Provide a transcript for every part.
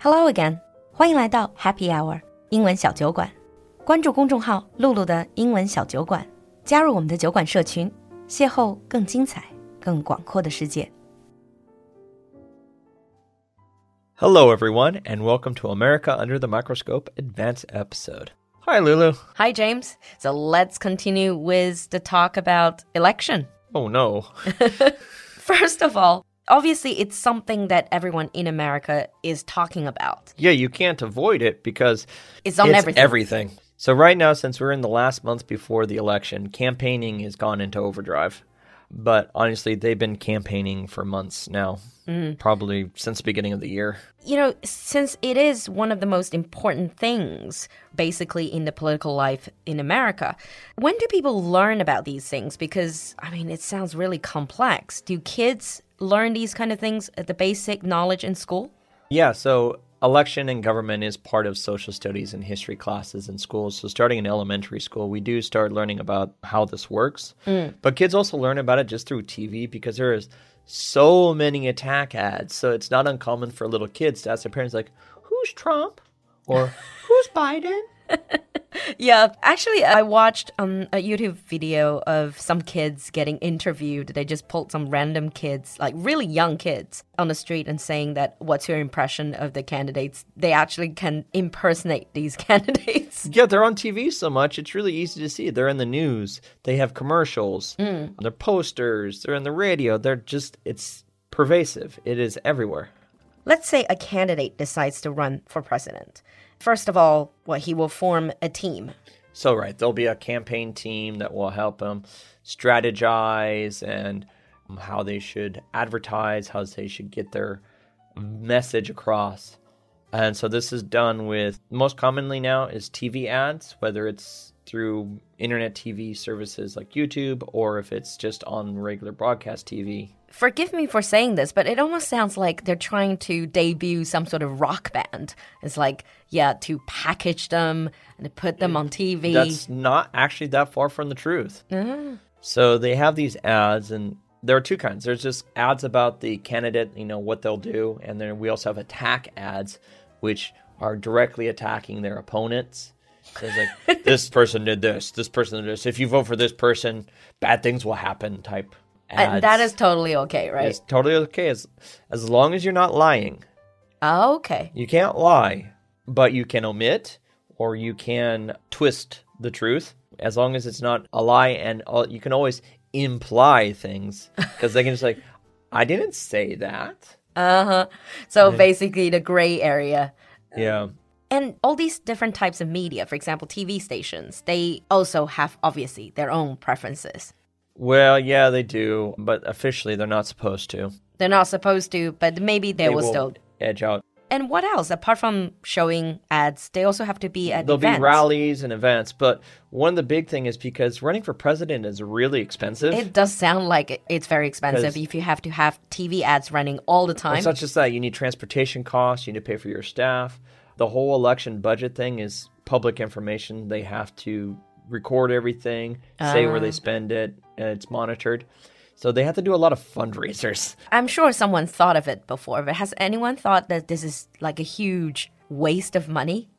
Hello again，欢迎来到 Happy Hour 英文小酒馆。关注公众号“露露的英文小酒馆”，加入我们的酒馆社群，邂逅更精彩、更广阔的世界。 Hello, everyone, and welcome to America Under the Microscope Advanced episode. Hi, Lulu. Hi James. So let's continue with the talk about election. Oh, no. First of all, obviously it's something that everyone in America is talking about. Yeah, you can't avoid it because It's on everything. everything. So, right now, since we're in the last month before the election, campaigning has gone into overdrive. But honestly, they've been campaigning for months now, Mm-hmm. probably since the beginning of the year. You know, since it is one of the most important things basically in the political life in America, when do people learn about these things? Because, I mean, it sounds really complex. Do kids learn these kind of things at the basic knowledge in school? Yeah, so election and government is part of social studies and history classes in schools. So starting in elementary school, we do start learning about how this works. Mm. But kids also learn about it just through TV because there is so many attack ads. So it's not uncommon for little kids to ask their parents like, "Who's Trump?" or "Who's Biden?" Yeah, actually, I watched um, a YouTube video of some kids getting interviewed. They just pulled some random kids, like really young kids, on the street and saying that, What's your impression of the candidates? They actually can impersonate these candidates. Yeah, they're on TV so much, it's really easy to see. They're in the news, they have commercials, they're posters, they're in the radio. They're just, it's pervasive. It is everywhere. Let's say a candidate decides to run for president. First of all, what he will form a team. So, right, there'll be a campaign team that will help them strategize and um, how they should advertise, how they should get their message across. And so, this is done with most commonly now is TV ads, whether it's through internet TV services like YouTube or if it's just on regular broadcast TV. Forgive me for saying this, but it almost sounds like they're trying to debut some sort of rock band. It's like, yeah, to package them and to put them on TV. That's not actually that far from the truth. Ah. So they have these ads, and there are two kinds. There's just ads about the candidate, you know, what they'll do, and then we also have attack ads, which are directly attacking their opponents. So it's like this person did this, this person did this. If you vote for this person, bad things will happen. Type ads. and that is totally okay, right? it's totally okay as as long as you're not lying. Oh, okay. You can't lie, but you can omit or you can twist the truth as long as it's not a lie. And uh, you can always imply things because they can just like, I didn't say that. Uh huh. So basically, the gray area. Yeah. And all these different types of media, for example, TV stations, they also have obviously their own preferences. Well, yeah, they do, but officially they're not supposed to. They're not supposed to, but maybe they, will will still. edge out. And what else? Apart from showing ads, they also have to be at There'll events. be rallies and events, but one of the big thing is because running for president is really expensive. It does sound like it's very expensive if you have to have TV ads running all the time. It's not just that. You need transportation costs. You need to pay for your staff. The whole election budget thing is public information. They have to record everything, say where they ah. spend it, and it's monitored. So they have to do a lot of fundraisers. I'm sure someone thought of it before, but has anyone thought that this is like a huge waste of money?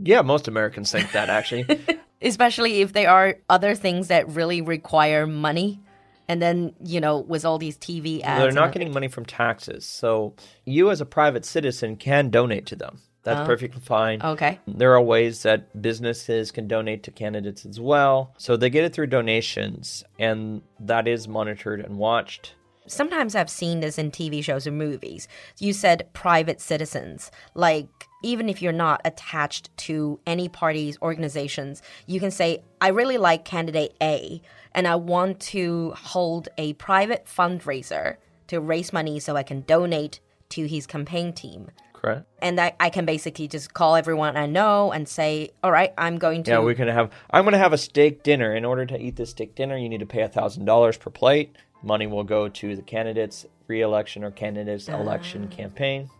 Yeah, most Americans think that actually. Especially if there are other things that really require money. And then, you know, with all these TV ads. They're not getting money from taxes. So you, as a private citizen, can donate to them. That's oh. perfectly fine. Okay. There are ways that businesses can donate to candidates as well. So they get it through donations, and that is monitored and watched. Sometimes I've seen this in TV shows or movies. You said private citizens. Like, even if you're not attached to any parties, organizations, you can say, I really like candidate A, and I want to hold a private fundraiser to raise money so I can donate to his campaign team. Correct? And I, I can basically just call everyone I know and say, all right, I'm going to. Yeah, we're going to have. I'm going to have a steak dinner. In order to eat this steak dinner, you need to pay a thousand dollars per plate. Money will go to the candidate's re-election or candidate's ah. election campaign.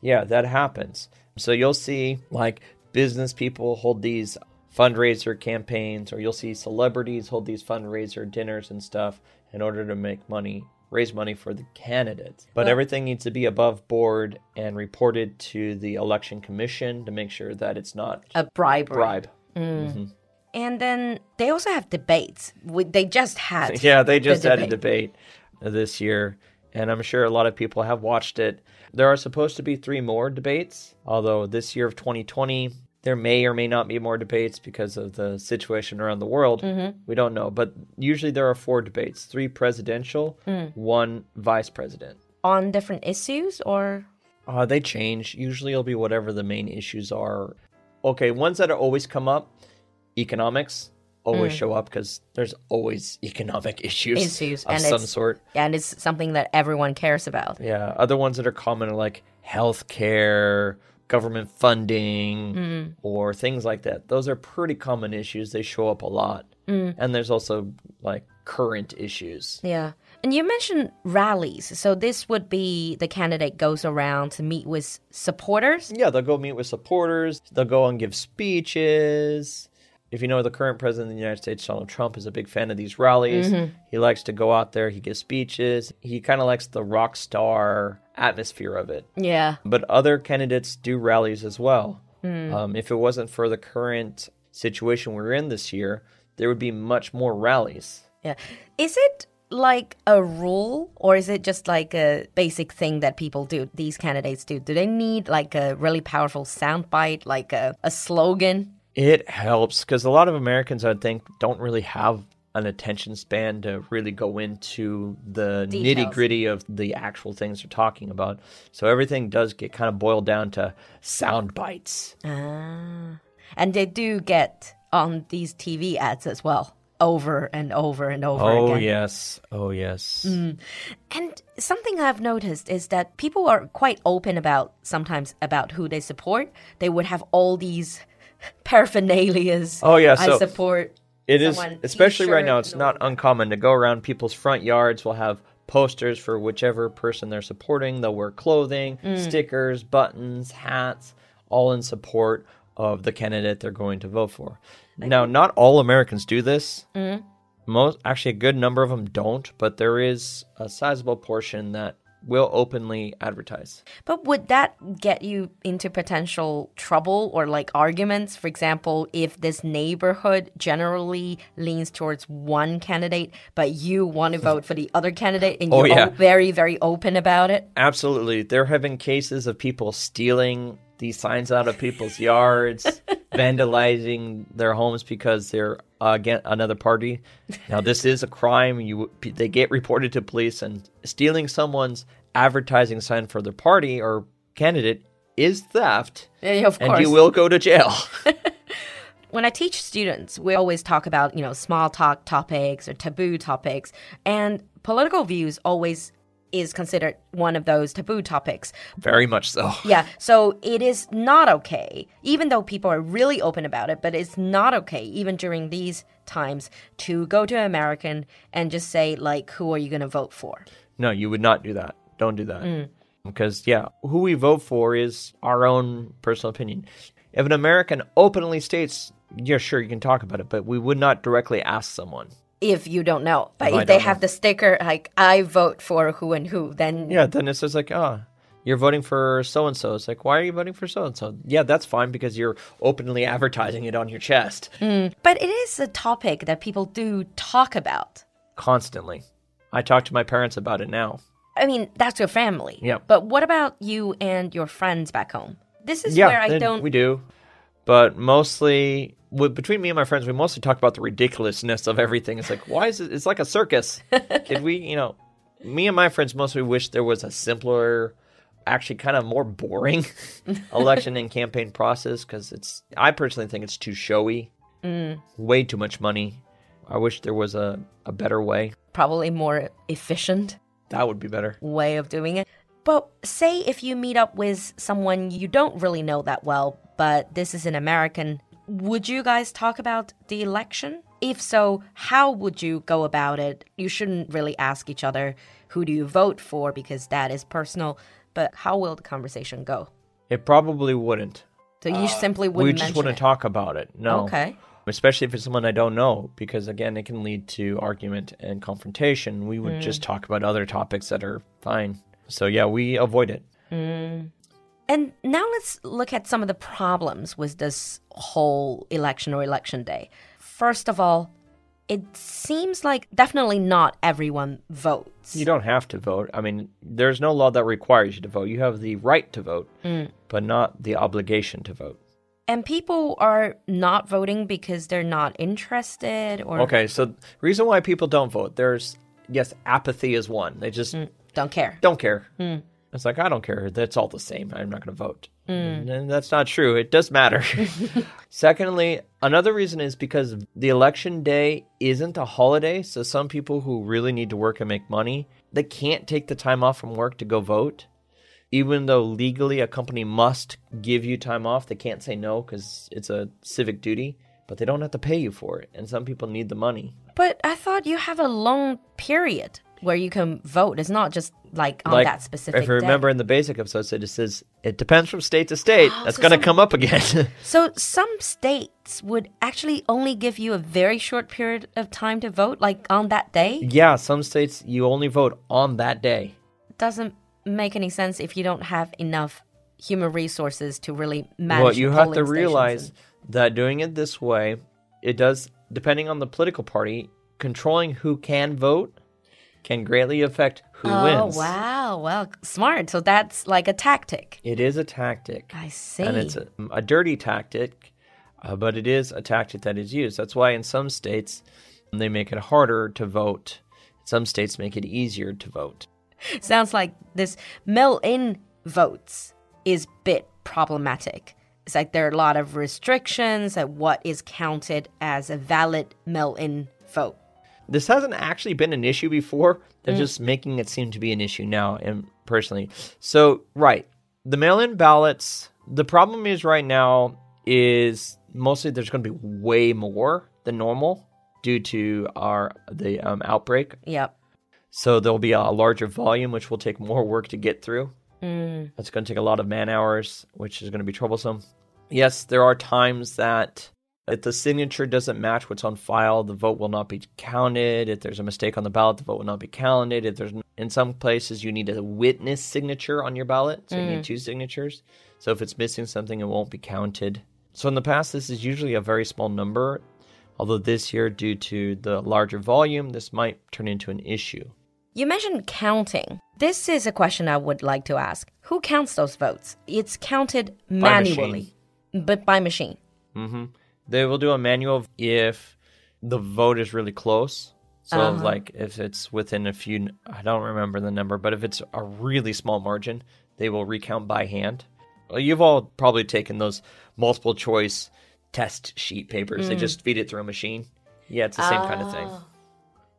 Yeah, that happens. So you'll see like business people hold these fundraiser campaigns, or you'll see celebrities hold these fundraiser dinners and stuff in order to make money raise money for the candidates. But everything needs to be above board and reported to the election commission to make sure that it's not A bribery. bribe. Mm. Mm-hmm. And then they also have debates. We- They just had. Yeah, they just the had a debate. debate this year, and I'm sure a lot of people have watched it. There are supposed to be three more debates, although this year of 2020, there may or may not be more debates because of the situation around the world. Mm-hmm. We don't know, but usually there are four debates three presidential, Mm. one vice president. On different issues or. Uh, they change. Usually it'll be whatever the main issues are. Okay, ones that are always come up economics always Mm. show up because there's always economic issues, Issues, of and some sort. And it's something that everyone cares about. Yeah, other ones that are common are like healthcare, government funding, mm. or things like that. Those are pretty common issues. They show up a lot. Mm. And there's also like current issues. Yeah. And you mentioned rallies. So this would be the candidate goes around to meet with supporters. Yeah, they'll go meet with supporters. They'll go and give speeches. If you know the current president of the United States, Donald Trump, is a big fan of these rallies. Mm-hmm. He likes to go out there. He gives speeches. He kind of likes the rock star atmosphere of it. Yeah. But other candidates do rallies as well. Um, if it wasn't for the current situation we're in this year, there would be much more rallies. Yeah. Is it like a rule or is it just like a basic thing that people do, these candidates do? Do they need like a really powerful soundbite, like a, a slogan? It helps because a lot of Americans, I think, don't really have an attention span to really go into the nitty gritty of the actual things they're talking about. So everything does get kind of boiled down to sound bites. Ah. And they do get on these TV ads as well, over and over and over Oh, again. yes. Oh, yes. And something I've noticed is that people are quite open about sometimes about who they support. They would have all these paraphernalias. Oh, yeah, I so- support. It is, especially right now, it's not uncommon to go around people's front yards. will have posters for whichever person they're supporting. They'll wear clothing, stickers, buttons, hats, all in support of the candidate they're going to vote for. Now, not all Americans do this. Most, actually, a good number of them don't, but there is a sizable portion that will openly advertise. But would that get you into potential trouble or like arguments? For example, if this neighborhood generally leans towards one candidate, but you want to vote for the other candidate and Oh, you're yeah. very, very open about it? Absolutely. There have been cases of people stealing these signs out of people's yards, vandalizing their homes because they're uh, against another party. Now, this is a crime. You they get reported to police, and stealing someone's advertising sign for their party or candidate is theft, Yeah, of and you will go to jail. when I teach students, we always talk about, you know, small talk topics or taboo topics, and political views always is considered one of those taboo topics. Very much so. Yeah, so it is not okay, even though people are really open about it, but it's not okay, even during these times, to go to an American and just say, like, who are you going to vote for? No, you would not do that. Don't do that. Mm. Because, yeah, who we vote for is our own personal opinion. If an American openly states, yeah, sure, you can talk about it, but we would not directly ask someone. If you don't know. But If if they have know. the sticker, like, I vote for who and who, then Yeah, then it's just like, oh, you're voting for so and so. It's like, why are you voting for so and so? Yeah, that's fine because you're openly advertising it on your chest mm. But it is a topic that people do talk about. constantly. I talk to my parents about it now. I mean, that's your family. Yeah. But what about you and your friends back home? This is yeah, where I don't. we do. But mostly, with, between me and my friends, we mostly talk about the ridiculousness of everything. It's like, why is it? It's like a circus. Did we, you know, me and my friends mostly wish there was a simpler, actually kind of more boring election and campaign process because it's, I personally think it's too showy, Mm. way too much money. I wish there was a, a better way. probably more efficient That would be better. way of doing it. But say if you meet up with someone you don't really know that well, but this is an American, would you guys talk about the election? If so, how would you go about it? You shouldn't really ask each other who do you vote for because that is personal, but how will the conversation go? It probably wouldn't. So you simply Uh, we wouldn't We just wouldn't it. talk about it. No. Okay. Especially if it's someone I don't know, because again, it can lead to argument and confrontation. We would mm. just talk about other topics that are fine. So yeah, we avoid it. Mm. And now let's look at some of the problems with this whole election or election day. First of all, it seems like definitely not everyone votes. You don't have to vote. I mean, there's no law that requires you to vote. You have the right to vote, mm. but not the obligation to vote. And people are not voting because they're not interested or Okay, so reason why people don't vote, there's yes, apathy is one. They just mm, don't care. don't care. Mm. It's like I don't care. That's all the same. I'm not going to vote. Mm. And that's not true. It does matter. Secondly, another reason is because the election day isn't a holiday, so some people who really need to work and make money, they can't take the time off from work to go vote. Even though legally a company must give you time off, they can't say no because it's a civic duty, but they don't have to pay you for it. And some people need the money. But I thought you have a long period where you can vote. It's not just like on like that specific if you day. remember in the basic episode it says it depends from state to state oh, that's so going to come up again So some states would actually only give you a very short period of time to vote, like on that day. yeah some states you only vote on that day Doesn't make any sense if you don't have enough human resources to really manage. well you have to realize and- that doing it this way it does depending on the political party controlling who can vote can greatly affect who Oh wins wow, well, smart. So that's like a tactic. it is a tactic I see. and it's a, a dirty tactic, uh, but it is a tactic that is used. That's why in some states they make it harder to vote. Some states make it easier to vote. Sounds like this mail-in votes is a bit problematic. It's like there are a lot of restrictions at what is counted as a valid mail-in vote. This hasn't actually been an issue before. They're just making it seem to be an issue now, and personally. So, right, the mail-in ballots. The problem is right now is mostly there's going to be way more than normal due to our the um, outbreak Yep. So there'll be a larger volume, which will take more work to get through. Mm. That's going to take a lot of man hours, which is going to be troublesome. Yes, there are times that if the signature doesn't match what's on file, the vote will not be counted. If there's a mistake on the ballot, the vote will not be counted. If there's in some places you need a witness signature on your ballot, so you need two signatures. So if it's missing something, it won't be counted. So in the past, this is usually a very small number. Although this year, due to the larger volume, this might turn into an issue. You mentioned counting. This is a question I would like to ask. Who counts those votes? It's counted manually, but by machine. Mm -hmm. They will do a manual if the vote is really close. So, Uh-huh. like, if it's within a few, I don't remember the number, but if it's a really small margin, they will recount by hand. You've all probably taken those multiple choice test sheet papers. They Mm. just feed it through a machine. Yeah, it's the same kind of thing.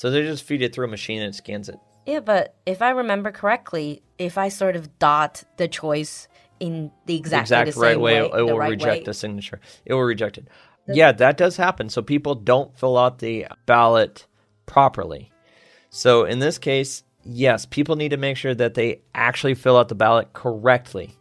So they just feed it through a machine and it scans it. Yeah, but if I remember correctly, if I sort of dot the choice in the exactly exact the right way, way, it the will right reject way, the signature. It will reject it. Yeah, that does happen. So people don't fill out the ballot properly. So in this case, yes, people need to make sure that they actually fill out the ballot correctly.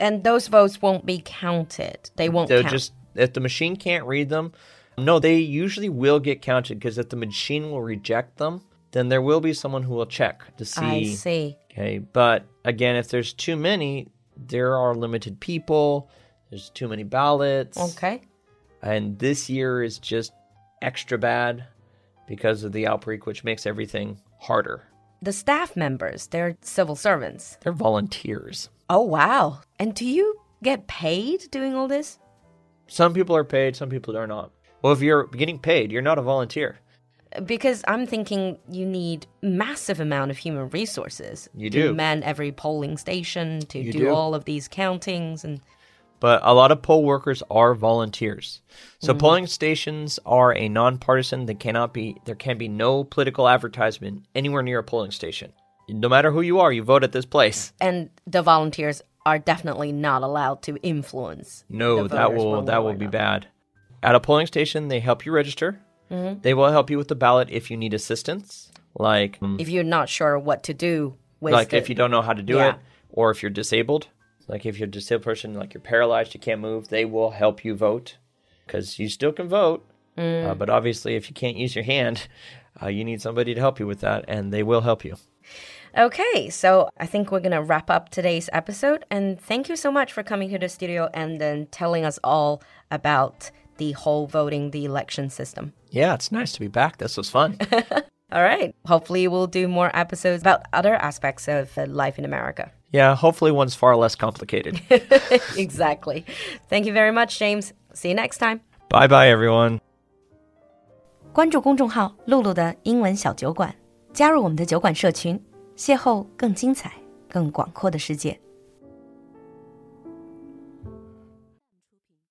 and those votes won't be counted. They won't They'll count. just if the machine can't read them, no, they usually will get counted because if the machine will reject them, then there will be someone who will check to see. I see. Okay, but again, if there's too many, there are limited people. There's too many ballots. Okay. And this year is just extra bad because of the outbreak, which makes everything harder. The staff members, they're civil servants. They're volunteers. Oh, wow. And do you get paid doing all this? Some people are paid, some people are not. Well, if you're getting paid, you're not a volunteer. Because I'm thinking you need massive amount of human resources You to do. man every polling station, to You do, do. all of these countings and But a lot of poll workers are volunteers. So mm-hmm. polling stations are a nonpartisan. They cannot be there can be no political advertisement anywhere near a polling station. No matter who you are, you vote at this place. and the volunteers are definitely not allowed to influence. No, that will that will be bad. At a polling station, they help you register. They will help you with the ballot if you need assistance, like um, If you're not sure what to do with like the, if you don't know how to do Yeah. it, or if you're disabled. Like if you're a disabled person, like you're paralyzed, you can't move, they will help you vote because you still can vote. Uh, but obviously, if you can't use your hand, uh, you need somebody to help you with that, and they will help you. Okay, so I think we're going to wrap up today's episode. And thank you so much for coming to the studio and then telling us all about the whole voting, the election system. Yeah, it's nice to be back. This was fun. All right. Hopefully, we'll do more episodes about other aspects of uh, life in America. yeah, hopefully, one's far less complicated. exactly. Thank you very much, James. See you next time. bye bye, everyone. 关注公众号“露露的英文小酒馆”，加入我们的酒馆社群，邂逅更精彩、更广阔的世界。